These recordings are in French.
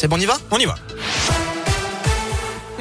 Seb, on y va? On y va.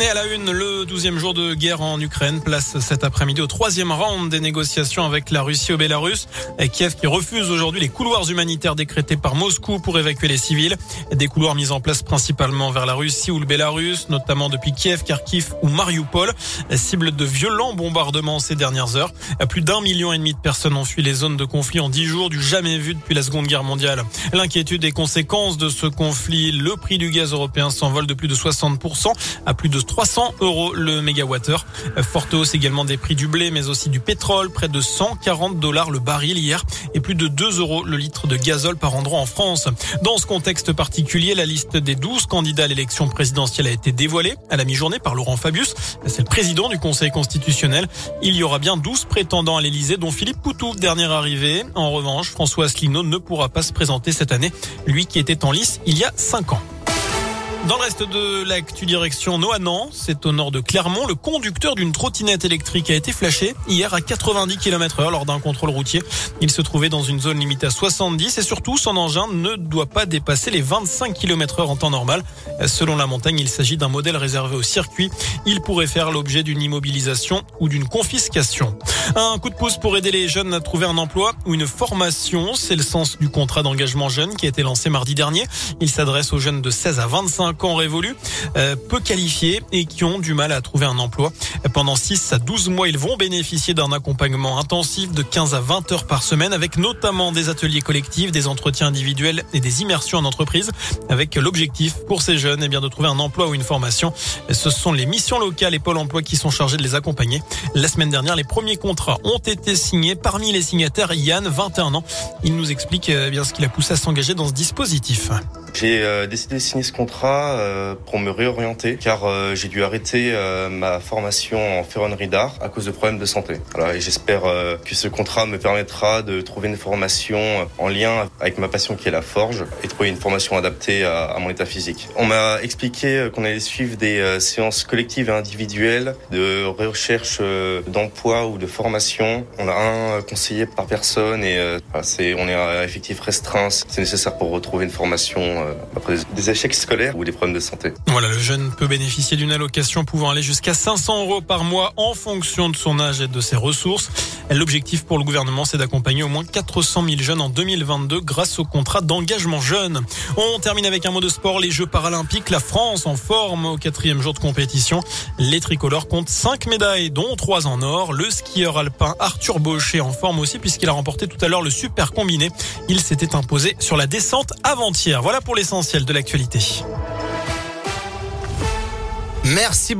Et à la une, le douzième jour de guerre en Ukraine place cet après-midi au troisième round des négociations avec la Russie au Bélarus. Kiev qui refuse aujourd'hui les couloirs humanitaires décrétés par Moscou pour évacuer les civils. Des couloirs mis en place principalement vers la Russie ou le Bélarus, notamment depuis Kiev, Kharkiv ou Mariupol. Cible de violents bombardements ces dernières heures. Plus d'un million et demi de personnes ont fui les zones de conflit en dix jours, du jamais vu depuis la Seconde Guerre mondiale. L'inquiétude des conséquences de ce conflit, le prix du gaz européen s'envole de plus de 60% à plus de 300 euros le mégawattheure. Forte hausse également des prix du blé, mais aussi du pétrole, près de 140 dollars le baril hier et plus de 2 euros le litre de gazole par endroit en France. Dans ce contexte particulier, la liste des 12 candidats à l'élection présidentielle a été dévoilée à la mi-journée par Laurent Fabius. C'est le président du Conseil constitutionnel. Il y aura bien 12 prétendants à l'Elysée, dont Philippe Poutou, dernier arrivé. En revanche, François Asselineau ne pourra pas se présenter cette année, lui qui était en lice il y a 5 ans. Dans le reste de l'actu direction Noanan, c'est au nord de Clermont, le conducteur d'une trottinette électrique a été flashé hier à 90 km heure lors d'un contrôle routier. Il se trouvait dans une zone limitée à 70 et surtout son engin ne doit pas dépasser les 25 km heure en temps normal. Selon la montagne, il s'agit d'un modèle réservé au circuit. Il pourrait faire l'objet d'une immobilisation ou d'une confiscation. Un coup de pouce pour aider les jeunes à trouver un emploi ou une formation. C'est le sens du contrat d'engagement jeune qui a été lancé mardi dernier. Il s'adresse aux jeunes de 16 à 25 ans révolus, euh, peu qualifiés et qui ont du mal à trouver un emploi. Pendant 6 à 12 mois, ils vont bénéficier d'un accompagnement intensif de 15 à 20 heures par semaine avec notamment des ateliers collectifs, des entretiens individuels et des immersions en entreprise avec l'objectif pour ces jeunes eh bien, de trouver un emploi ou une formation. Ce sont les missions locales et Pôle emploi qui sont chargés de les accompagner. La semaine dernière, les premiers contrats ont été signés. Parmi les signataires, Yann, 21 ans. Il nous explique eh bien ce qu'il a poussé à s'engager dans ce dispositif. J'ai euh, décidé de signer ce contrat euh, pour me réorienter car euh, j'ai dû arrêter ma formation en ferronnerie d'art à cause de problèmes de santé. Et j'espère que ce contrat me permettra de trouver une formation en lien avec ma passion qui est la forge et trouver une formation adaptée à, mon état physique. On m'a expliqué qu'on allait suivre des séances collectives et individuelles de recherche d'emploi ou de formation. On a un conseiller par personne et c'est on est à effectif restreint. C'est nécessaire pour retrouver une formation euh, après des échecs scolaires ou des problèmes de santé. Voilà, le jeune peut bénéficier d'une allocation pouvant aller jusqu'à 500 euros par mois en fonction de son âge et de ses ressources. L'objectif pour le gouvernement, c'est d'accompagner au moins 400 000 jeunes en 2022 grâce au contrat d'engagement jeune. On termine avec un mot de sport. Les Jeux paralympiques, la France en forme au quatrième jour de compétition. Les tricolores comptent 5 médailles, dont 3 en or. Le skieur alpin Arthur Baucher en forme aussi puisqu'il a remporté tout à l'heure le super combiné. Il s'était imposé sur la descente avant-hier. Voilà pour l'essentiel de l'actualité. Merci